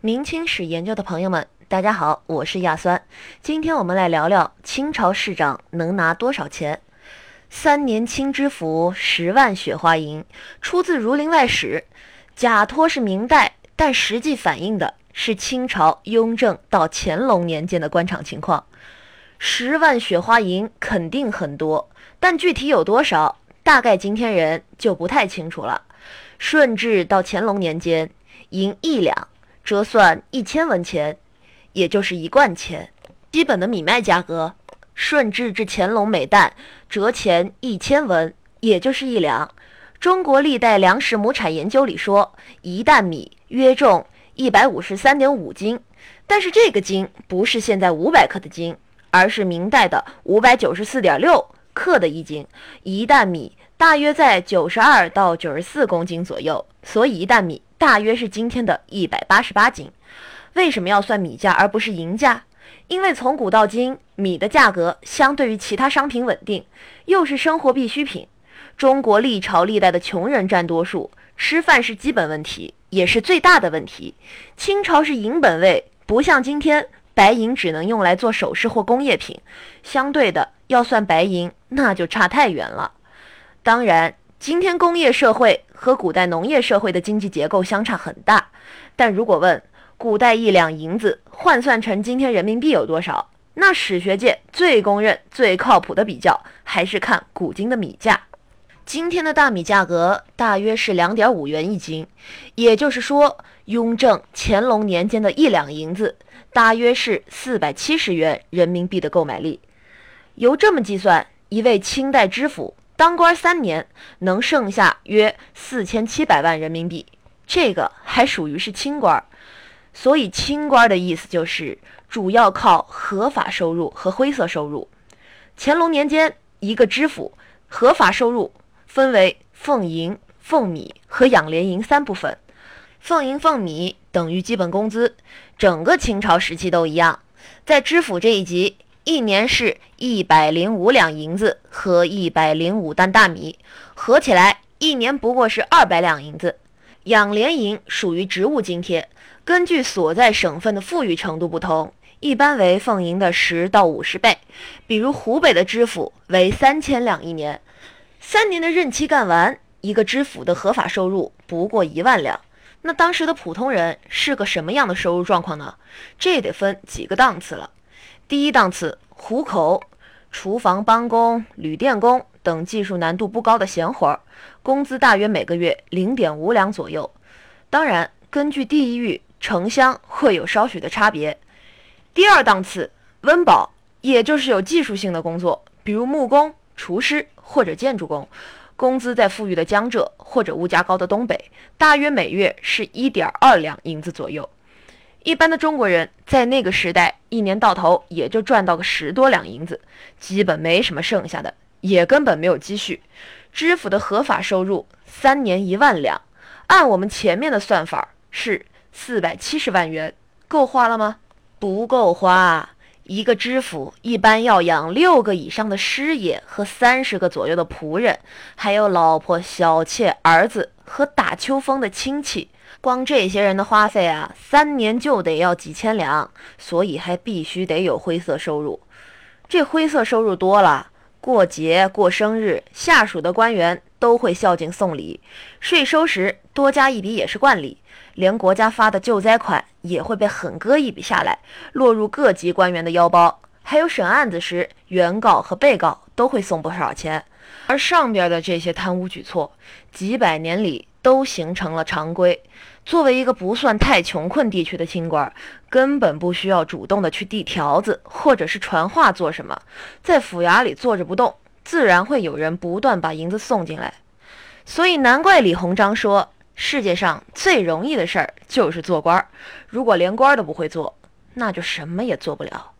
明清史研究的朋友们，大家好，我是亚酸。今天我们来聊聊清朝市长能拿多少钱。三年清知府十万雪花银，出自《儒林外史》，假托是明代，但实际反映的是清朝雍正到乾隆年间的官场情况。十万雪花银肯定很多，但具体有多少，大概今天人就不太清楚了。顺治到乾隆年间，银一两折算一千文钱，也就是一贯钱。基本的米麦价格。顺治至乾隆每担折钱一千文，也就是一两。中国历代粮食亩产研究里说，一担米约重一百五十三点五斤，但是这个斤不是现在五百克的斤，而是明代的五百九十四点六克的一斤。一担米大约在九十二到九十四公斤左右，所以一担米大约是今天的一百八十八斤。为什么要算米价而不是银价？因为从古到今，米的价格相对于其他商品稳定，又是生活必需品。中国历朝历代的穷人占多数，吃饭是基本问题，也是最大的问题。清朝是银本位，不像今天白银只能用来做首饰或工业品。相对的，要算白银，那就差太远了。当然，今天工业社会和古代农业社会的经济结构相差很大，但如果问，古代一两银子换算成今天人民币有多少？那史学界最公认、最靠谱的比较还是看古今的米价。今天的大米价格大约是两点五元一斤，也就是说，雍正、乾隆年间的一两银子大约是四百七十元人民币的购买力。由这么计算，一位清代知府当官三年能剩下约四千七百万人民币，这个还属于是清官。所以清官的意思就是主要靠合法收入和灰色收入。乾隆年间，一个知府合法收入分为俸银、俸米和养廉银三部分。俸银、俸米等于基本工资，整个清朝时期都一样。在知府这一级，一年是一百零五两银子和一百零五担大米，合起来一年不过是二百两银子。养廉银属于职务津贴。根据所在省份的富裕程度不同，一般为俸银的十到五十倍。比如湖北的知府为三千两一年，三年的任期干完，一个知府的合法收入不过一万两。那当时的普通人是个什么样的收入状况呢？这得分几个档次了。第一档次，糊口、厨房帮工、旅店工等技术难度不高的闲活儿，工资大约每个月零点五两左右。当然，根据地域。城乡会有稍许的差别。第二档次温饱，也就是有技术性的工作，比如木工、厨师或者建筑工，工资在富裕的江浙或者物价高的东北，大约每月是一点二两银子左右。一般的中国人在那个时代，一年到头也就赚到个十多两银子，基本没什么剩下的，也根本没有积蓄。知府的合法收入三年一万两，按我们前面的算法是。四百七十万元够花了吗？不够花。一个知府一般要养六个以上的师爷和三十个左右的仆人，还有老婆、小妾、儿子和打秋风的亲戚。光这些人的花费啊，三年就得要几千两，所以还必须得有灰色收入。这灰色收入多了，过节过生日，下属的官员都会孝敬送礼，税收时多加一笔也是惯例。连国家发的救灾款也会被狠割一笔下来，落入各级官员的腰包。还有审案子时，原告和被告都会送不少钱。而上边的这些贪污举措，几百年里都形成了常规。作为一个不算太穷困地区的清官，根本不需要主动的去递条子或者是传话做什么，在府衙里坐着不动，自然会有人不断把银子送进来。所以难怪李鸿章说。世界上最容易的事儿就是做官儿，如果连官都不会做，那就什么也做不了。